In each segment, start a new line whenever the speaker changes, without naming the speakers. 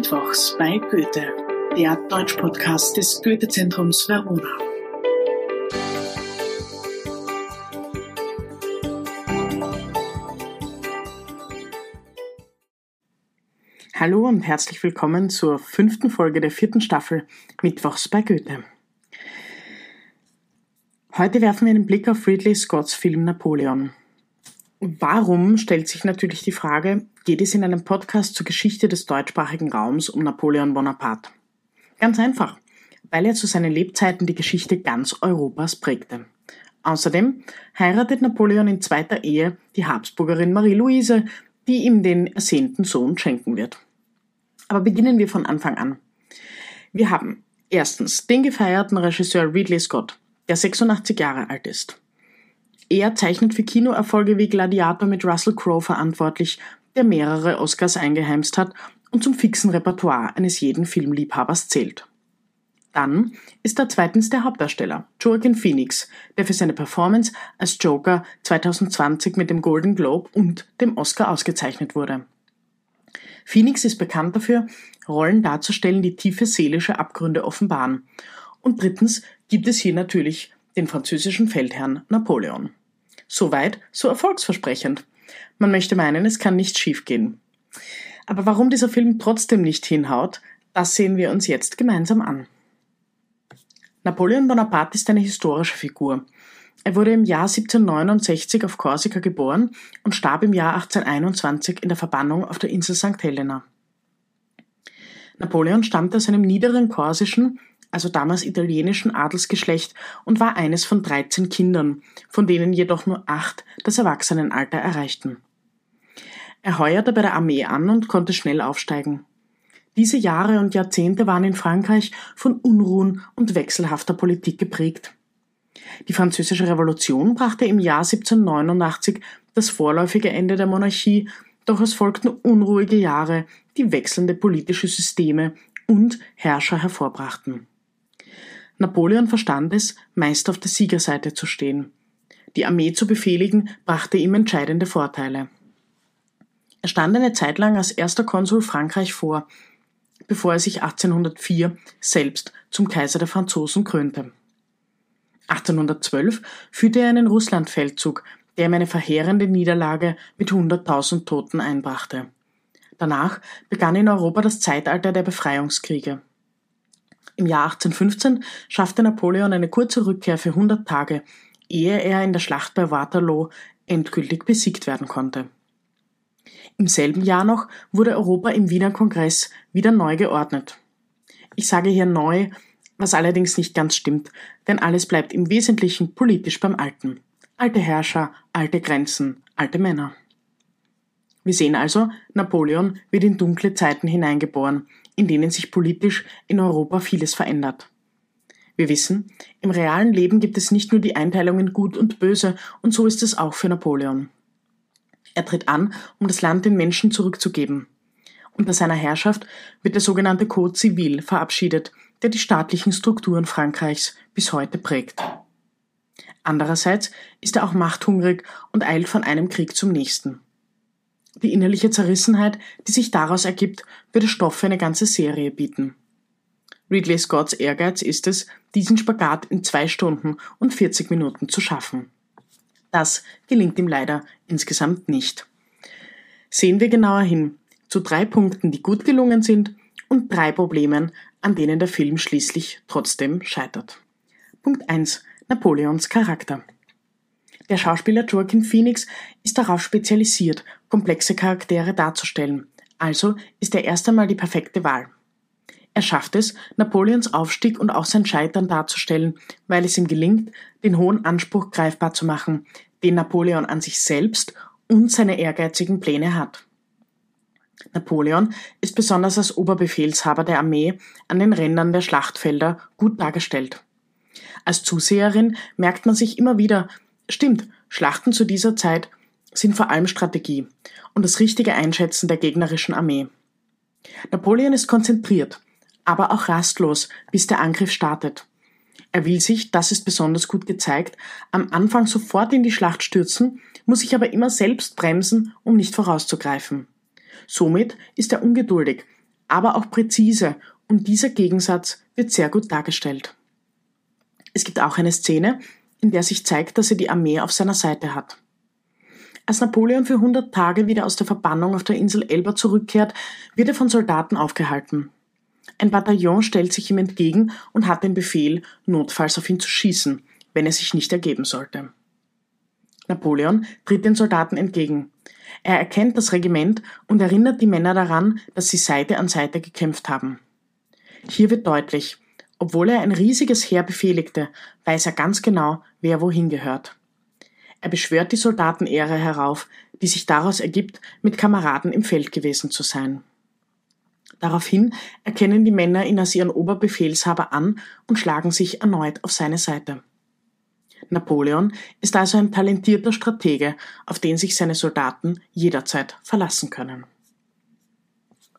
Mittwochs bei Goethe, der Deutsch-Podcast des Goethe-Zentrums Verona.
Hallo und herzlich willkommen zur fünften Folge der vierten Staffel Mittwochs bei Goethe. Heute werfen wir einen Blick auf Ridley Scotts Film Napoleon. Warum stellt sich natürlich die Frage, geht es in einem Podcast zur Geschichte des deutschsprachigen Raums um Napoleon Bonaparte? Ganz einfach, weil er zu seinen Lebzeiten die Geschichte ganz Europas prägte. Außerdem heiratet Napoleon in zweiter Ehe die Habsburgerin Marie-Louise, die ihm den ersehnten Sohn schenken wird. Aber beginnen wir von Anfang an. Wir haben erstens den gefeierten Regisseur Ridley Scott, der 86 Jahre alt ist. Er zeichnet für Kinoerfolge wie Gladiator mit Russell Crowe verantwortlich, der mehrere Oscars eingeheimst hat und zum fixen Repertoire eines jeden Filmliebhabers zählt. Dann ist da zweitens der Hauptdarsteller, Joaquin Phoenix, der für seine Performance als Joker 2020 mit dem Golden Globe und dem Oscar ausgezeichnet wurde. Phoenix ist bekannt dafür, Rollen darzustellen, die tiefe seelische Abgründe offenbaren. Und drittens gibt es hier natürlich den französischen Feldherrn Napoleon. Soweit, so erfolgsversprechend. Man möchte meinen, es kann nicht schiefgehen. Aber warum dieser Film trotzdem nicht hinhaut, das sehen wir uns jetzt gemeinsam an. Napoleon Bonaparte ist eine historische Figur. Er wurde im Jahr 1769 auf Korsika geboren und starb im Jahr 1821 in der Verbannung auf der Insel St. Helena. Napoleon stammte aus einem niederen korsischen, also damals italienischen Adelsgeschlecht und war eines von 13 Kindern, von denen jedoch nur acht das Erwachsenenalter erreichten. Er heuerte bei der Armee an und konnte schnell aufsteigen. Diese Jahre und Jahrzehnte waren in Frankreich von Unruhen und wechselhafter Politik geprägt. Die Französische Revolution brachte im Jahr 1789 das vorläufige Ende der Monarchie, doch es folgten unruhige Jahre, die wechselnde politische Systeme und Herrscher hervorbrachten. Napoleon verstand es, meist auf der Siegerseite zu stehen. Die Armee zu befehligen brachte ihm entscheidende Vorteile. Er stand eine Zeit lang als erster Konsul Frankreich vor, bevor er sich 1804 selbst zum Kaiser der Franzosen krönte. 1812 führte er einen Russlandfeldzug, der ihm eine verheerende Niederlage mit 100.000 Toten einbrachte. Danach begann in Europa das Zeitalter der Befreiungskriege. Im Jahr 1815 schaffte Napoleon eine kurze Rückkehr für 100 Tage, ehe er in der Schlacht bei Waterloo endgültig besiegt werden konnte. Im selben Jahr noch wurde Europa im Wiener Kongress wieder neu geordnet. Ich sage hier neu, was allerdings nicht ganz stimmt, denn alles bleibt im Wesentlichen politisch beim Alten. Alte Herrscher, alte Grenzen, alte Männer. Wir sehen also, Napoleon wird in dunkle Zeiten hineingeboren, in denen sich politisch in Europa vieles verändert. Wir wissen, im realen Leben gibt es nicht nur die Einteilung in Gut und Böse, und so ist es auch für Napoleon. Er tritt an, um das Land den Menschen zurückzugeben. Unter seiner Herrschaft wird der sogenannte Code Civil verabschiedet, der die staatlichen Strukturen Frankreichs bis heute prägt. Andererseits ist er auch machthungrig und eilt von einem Krieg zum nächsten. Die innerliche Zerrissenheit, die sich daraus ergibt, würde Stoff für eine ganze Serie bieten. Ridley Scotts Ehrgeiz ist es, diesen Spagat in zwei Stunden und 40 Minuten zu schaffen. Das gelingt ihm leider insgesamt nicht. Sehen wir genauer hin zu drei Punkten, die gut gelungen sind und drei Problemen, an denen der Film schließlich trotzdem scheitert. Punkt 1. Napoleons Charakter. Der Schauspieler Joaquin Phoenix ist darauf spezialisiert, komplexe Charaktere darzustellen, also ist er erst einmal die perfekte Wahl. Er schafft es, Napoleons Aufstieg und auch sein Scheitern darzustellen, weil es ihm gelingt, den hohen Anspruch greifbar zu machen, den Napoleon an sich selbst und seine ehrgeizigen Pläne hat. Napoleon ist besonders als Oberbefehlshaber der Armee an den Rändern der Schlachtfelder gut dargestellt. Als Zuseherin merkt man sich immer wieder, Stimmt, Schlachten zu dieser Zeit sind vor allem Strategie und das richtige Einschätzen der gegnerischen Armee. Napoleon ist konzentriert, aber auch rastlos, bis der Angriff startet. Er will sich, das ist besonders gut gezeigt, am Anfang sofort in die Schlacht stürzen, muss sich aber immer selbst bremsen, um nicht vorauszugreifen. Somit ist er ungeduldig, aber auch präzise und dieser Gegensatz wird sehr gut dargestellt. Es gibt auch eine Szene, in der sich zeigt, dass er die Armee auf seiner Seite hat. Als Napoleon für 100 Tage wieder aus der Verbannung auf der Insel Elba zurückkehrt, wird er von Soldaten aufgehalten. Ein Bataillon stellt sich ihm entgegen und hat den Befehl, notfalls auf ihn zu schießen, wenn er sich nicht ergeben sollte. Napoleon tritt den Soldaten entgegen. Er erkennt das Regiment und erinnert die Männer daran, dass sie Seite an Seite gekämpft haben. Hier wird deutlich, obwohl er ein riesiges Heer befehligte, weiß er ganz genau, wer wohin gehört. Er beschwört die Soldatenehre herauf, die sich daraus ergibt, mit Kameraden im Feld gewesen zu sein. Daraufhin erkennen die Männer ihn als ihren Oberbefehlshaber an und schlagen sich erneut auf seine Seite. Napoleon ist also ein talentierter Stratege, auf den sich seine Soldaten jederzeit verlassen können.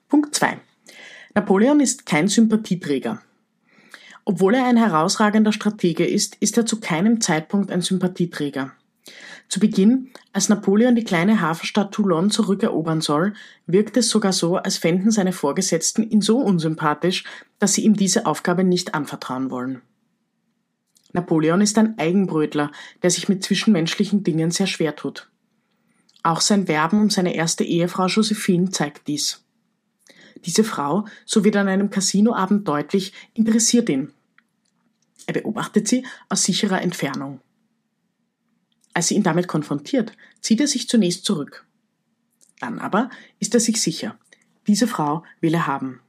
Punkt 2. Napoleon ist kein Sympathieträger. Obwohl er ein herausragender Stratege ist, ist er zu keinem Zeitpunkt ein Sympathieträger. Zu Beginn, als Napoleon die kleine Hafenstadt Toulon zurückerobern soll, wirkt es sogar so, als fänden seine Vorgesetzten ihn so unsympathisch, dass sie ihm diese Aufgabe nicht anvertrauen wollen. Napoleon ist ein Eigenbrötler, der sich mit zwischenmenschlichen Dingen sehr schwer tut. Auch sein Werben um seine erste Ehefrau Josephine zeigt dies. Diese Frau, so wird an einem Casinoabend deutlich, interessiert ihn. Er beobachtet sie aus sicherer Entfernung. Als sie ihn damit konfrontiert, zieht er sich zunächst zurück. Dann aber ist er sich sicher, diese Frau will er haben.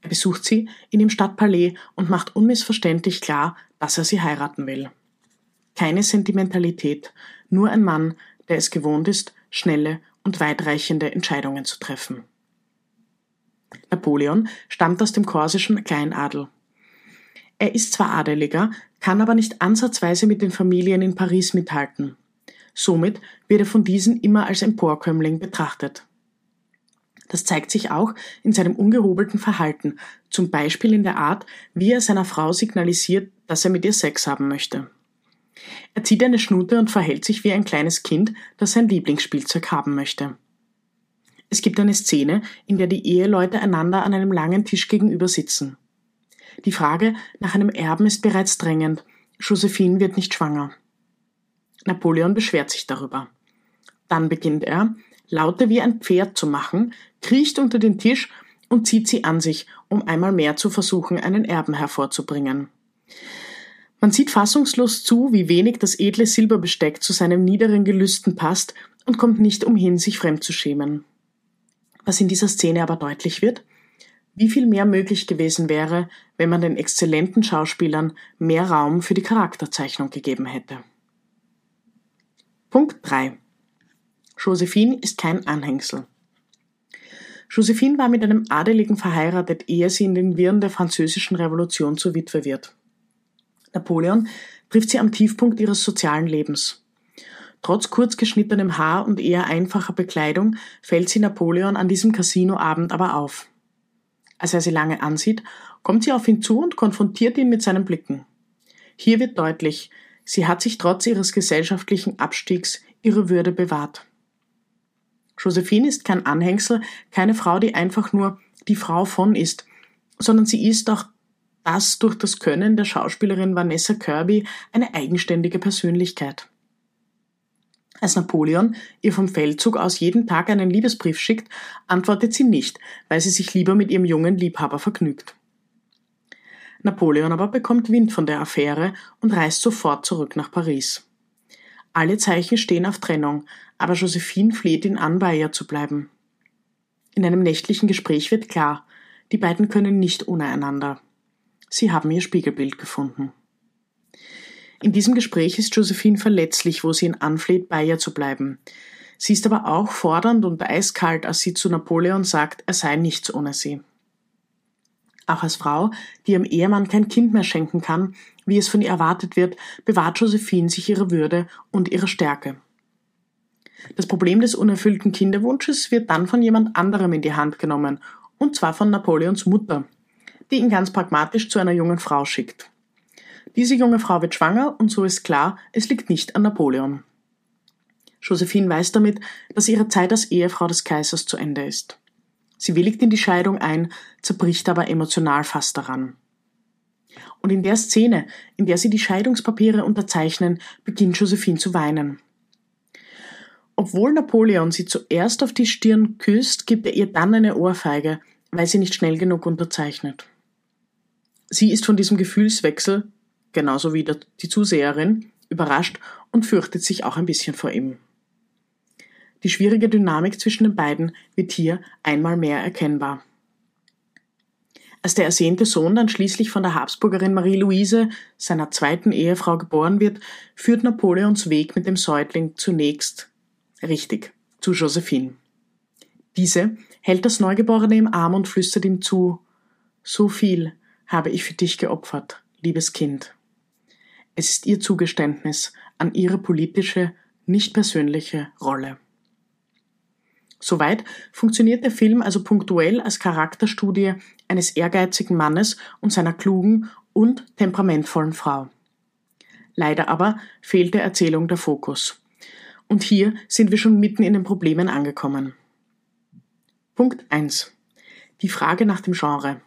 Er besucht sie in dem Stadtpalais und macht unmissverständlich klar, dass er sie heiraten will. Keine Sentimentalität, nur ein Mann, der es gewohnt ist, schnelle und weitreichende Entscheidungen zu treffen. Napoleon stammt aus dem korsischen Kleinadel. Er ist zwar Adeliger, kann aber nicht ansatzweise mit den Familien in Paris mithalten. Somit wird er von diesen immer als Emporkömmling betrachtet. Das zeigt sich auch in seinem ungehobelten Verhalten, zum Beispiel in der Art, wie er seiner Frau signalisiert, dass er mit ihr Sex haben möchte. Er zieht eine Schnute und verhält sich wie ein kleines Kind, das sein Lieblingsspielzeug haben möchte. Es gibt eine Szene, in der die Eheleute einander an einem langen Tisch gegenüber sitzen. Die Frage nach einem Erben ist bereits drängend. Josephine wird nicht schwanger. Napoleon beschwert sich darüber. Dann beginnt er, Laute wie ein Pferd zu machen, kriecht unter den Tisch und zieht sie an sich, um einmal mehr zu versuchen, einen Erben hervorzubringen. Man sieht fassungslos zu, wie wenig das edle Silberbesteck zu seinem niederen Gelüsten passt und kommt nicht umhin, sich fremd zu schämen. Was in dieser Szene aber deutlich wird, wie viel mehr möglich gewesen wäre, wenn man den exzellenten Schauspielern mehr Raum für die Charakterzeichnung gegeben hätte. Punkt 3. Josephine ist kein Anhängsel. Josephine war mit einem Adeligen verheiratet, ehe sie in den Wirren der französischen Revolution zur Witwe wird. Napoleon trifft sie am Tiefpunkt ihres sozialen Lebens. Trotz kurz geschnittenem Haar und eher einfacher Bekleidung fällt sie Napoleon an diesem Casinoabend aber auf. Als er sie lange ansieht, kommt sie auf ihn zu und konfrontiert ihn mit seinen Blicken. Hier wird deutlich, sie hat sich trotz ihres gesellschaftlichen Abstiegs ihre Würde bewahrt. Josephine ist kein Anhängsel, keine Frau, die einfach nur die Frau von ist, sondern sie ist auch das durch das Können der Schauspielerin Vanessa Kirby eine eigenständige Persönlichkeit. Als Napoleon ihr vom Feldzug aus jeden Tag einen Liebesbrief schickt, antwortet sie nicht, weil sie sich lieber mit ihrem jungen Liebhaber vergnügt. Napoleon aber bekommt Wind von der Affäre und reist sofort zurück nach Paris. Alle Zeichen stehen auf Trennung, aber Josephine fleht ihn an, bei ihr zu bleiben. In einem nächtlichen Gespräch wird klar, die beiden können nicht ohne einander. Sie haben ihr Spiegelbild gefunden. In diesem Gespräch ist Josephine verletzlich, wo sie ihn anfleht, bei ihr zu bleiben. Sie ist aber auch fordernd und eiskalt, als sie zu Napoleon sagt, er sei nichts ohne sie. Auch als Frau, die ihrem Ehemann kein Kind mehr schenken kann, wie es von ihr erwartet wird, bewahrt Josephine sich ihre Würde und ihre Stärke. Das Problem des unerfüllten Kinderwunsches wird dann von jemand anderem in die Hand genommen, und zwar von Napoleons Mutter, die ihn ganz pragmatisch zu einer jungen Frau schickt. Diese junge Frau wird schwanger und so ist klar, es liegt nicht an Napoleon. Josephine weiß damit, dass ihre Zeit als Ehefrau des Kaisers zu Ende ist. Sie willigt in die Scheidung ein, zerbricht aber emotional fast daran. Und in der Szene, in der sie die Scheidungspapiere unterzeichnen, beginnt Josephine zu weinen. Obwohl Napoleon sie zuerst auf die Stirn küsst, gibt er ihr dann eine Ohrfeige, weil sie nicht schnell genug unterzeichnet. Sie ist von diesem Gefühlswechsel, genauso wie die Zuseherin, überrascht und fürchtet sich auch ein bisschen vor ihm. Die schwierige Dynamik zwischen den beiden wird hier einmal mehr erkennbar. Als der ersehnte Sohn dann schließlich von der Habsburgerin Marie-Louise, seiner zweiten Ehefrau, geboren wird, führt Napoleons Weg mit dem Säugling zunächst richtig zu Josephine. Diese hält das Neugeborene im Arm und flüstert ihm zu So viel habe ich für dich geopfert, liebes Kind. Es ist ihr Zugeständnis an ihre politische, nicht persönliche Rolle. Soweit funktioniert der Film also punktuell als Charakterstudie eines ehrgeizigen Mannes und seiner klugen und temperamentvollen Frau. Leider aber fehlt der Erzählung der Fokus. Und hier sind wir schon mitten in den Problemen angekommen. Punkt 1. Die Frage nach dem Genre.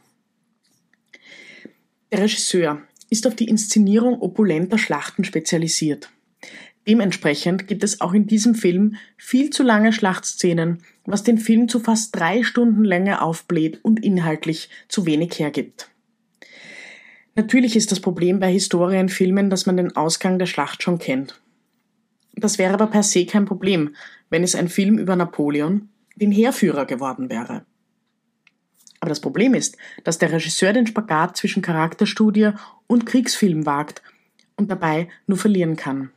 Der Regisseur ist auf die Inszenierung opulenter Schlachten spezialisiert. Dementsprechend gibt es auch in diesem Film viel zu lange Schlachtszenen, was den Film zu fast drei Stunden Länge aufbläht und inhaltlich zu wenig hergibt. Natürlich ist das Problem bei Historienfilmen, dass man den Ausgang der Schlacht schon kennt. Das wäre aber per se kein Problem, wenn es ein Film über Napoleon, den Heerführer, geworden wäre. Aber das Problem ist, dass der Regisseur den Spagat zwischen Charakterstudie und Kriegsfilm wagt und dabei nur verlieren kann.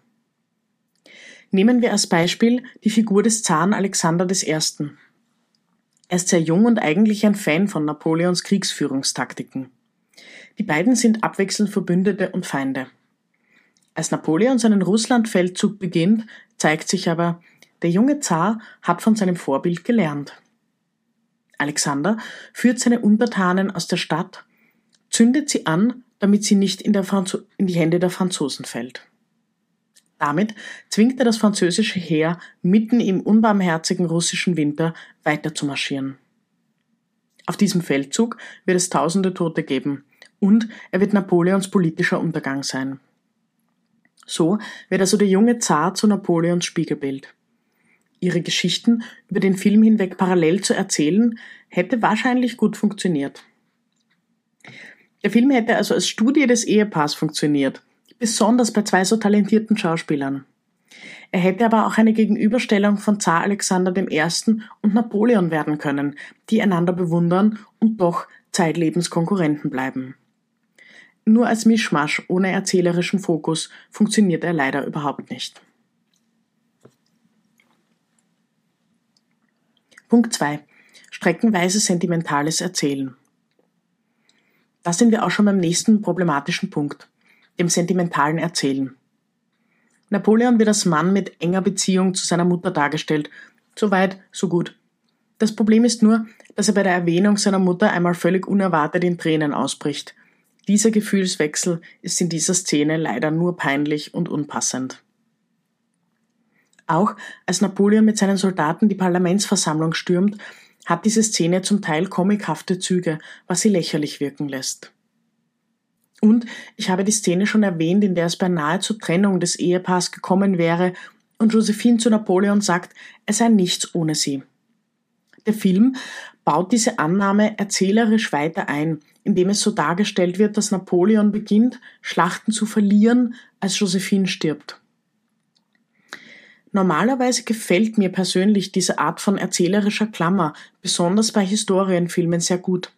Nehmen wir als Beispiel die Figur des Zaren Alexander I. Er ist sehr jung und eigentlich ein Fan von Napoleons Kriegsführungstaktiken. Die beiden sind abwechselnd Verbündete und Feinde. Als Napoleon seinen Russlandfeldzug beginnt, zeigt sich aber, der junge Zar hat von seinem Vorbild gelernt. Alexander führt seine Untertanen aus der Stadt, zündet sie an, damit sie nicht in, in die Hände der Franzosen fällt. Damit zwingt er das französische Heer, mitten im unbarmherzigen russischen Winter weiter zu marschieren. Auf diesem Feldzug wird es tausende Tote geben und er wird Napoleons politischer Untergang sein. So wird also der junge Zar zu Napoleons Spiegelbild. Ihre Geschichten über den Film hinweg parallel zu erzählen, hätte wahrscheinlich gut funktioniert. Der Film hätte also als Studie des Ehepaars funktioniert, besonders bei zwei so talentierten Schauspielern. Er hätte aber auch eine Gegenüberstellung von Zar Alexander I. und Napoleon werden können, die einander bewundern und doch zeitlebens Konkurrenten bleiben. Nur als Mischmasch ohne erzählerischen Fokus funktioniert er leider überhaupt nicht. Punkt 2. Streckenweise sentimentales Erzählen. Da sind wir auch schon beim nächsten problematischen Punkt dem sentimentalen Erzählen. Napoleon wird als Mann mit enger Beziehung zu seiner Mutter dargestellt. So weit, so gut. Das Problem ist nur, dass er bei der Erwähnung seiner Mutter einmal völlig unerwartet in Tränen ausbricht. Dieser Gefühlswechsel ist in dieser Szene leider nur peinlich und unpassend. Auch als Napoleon mit seinen Soldaten die Parlamentsversammlung stürmt, hat diese Szene zum Teil komikhafte Züge, was sie lächerlich wirken lässt. Und ich habe die Szene schon erwähnt, in der es beinahe zur Trennung des Ehepaars gekommen wäre und Josephine zu Napoleon sagt, er sei nichts ohne sie. Der Film baut diese Annahme erzählerisch weiter ein, indem es so dargestellt wird, dass Napoleon beginnt, Schlachten zu verlieren, als Josephine stirbt. Normalerweise gefällt mir persönlich diese Art von erzählerischer Klammer, besonders bei Historienfilmen, sehr gut.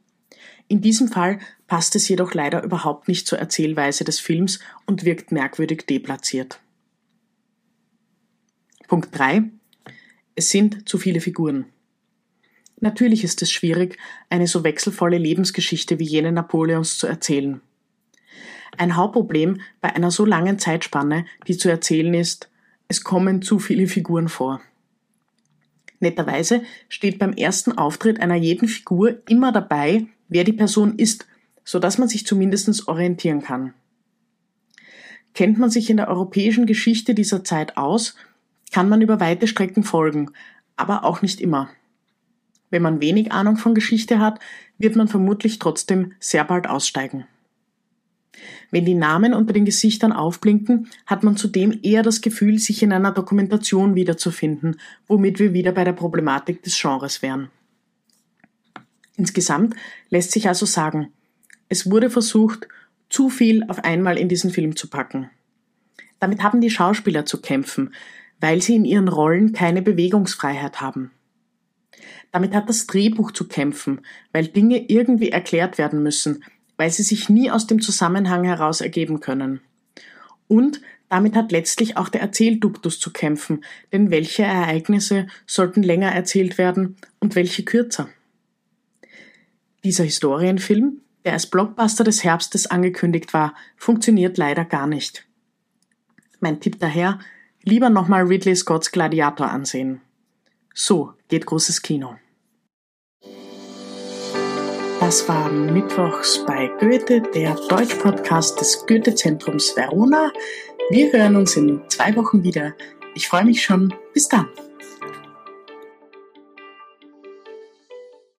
In diesem Fall passt es jedoch leider überhaupt nicht zur Erzählweise des Films und wirkt merkwürdig deplatziert. Punkt 3. Es sind zu viele Figuren. Natürlich ist es schwierig, eine so wechselvolle Lebensgeschichte wie jene Napoleons zu erzählen. Ein Hauptproblem bei einer so langen Zeitspanne, die zu erzählen ist, es kommen zu viele Figuren vor. Netterweise steht beim ersten Auftritt einer jeden Figur immer dabei, wer die Person ist, so dass man sich zumindest orientieren kann. Kennt man sich in der europäischen Geschichte dieser Zeit aus, kann man über weite Strecken folgen, aber auch nicht immer. Wenn man wenig Ahnung von Geschichte hat, wird man vermutlich trotzdem sehr bald aussteigen. Wenn die Namen unter den Gesichtern aufblinken, hat man zudem eher das Gefühl, sich in einer Dokumentation wiederzufinden, womit wir wieder bei der Problematik des Genres wären. Insgesamt lässt sich also sagen, es wurde versucht, zu viel auf einmal in diesen Film zu packen. Damit haben die Schauspieler zu kämpfen, weil sie in ihren Rollen keine Bewegungsfreiheit haben. Damit hat das Drehbuch zu kämpfen, weil Dinge irgendwie erklärt werden müssen, weil sie sich nie aus dem Zusammenhang heraus ergeben können. Und damit hat letztlich auch der Erzählduktus zu kämpfen, denn welche Ereignisse sollten länger erzählt werden und welche kürzer? Dieser Historienfilm, der als Blockbuster des Herbstes angekündigt war, funktioniert leider gar nicht. Mein Tipp daher, lieber nochmal Ridley Scotts Gladiator ansehen. So geht großes Kino. Das war Mittwochs bei Goethe, der Deutsch-Podcast des Goethe-Zentrums Verona. Wir hören uns in zwei Wochen wieder. Ich freue mich schon. Bis dann.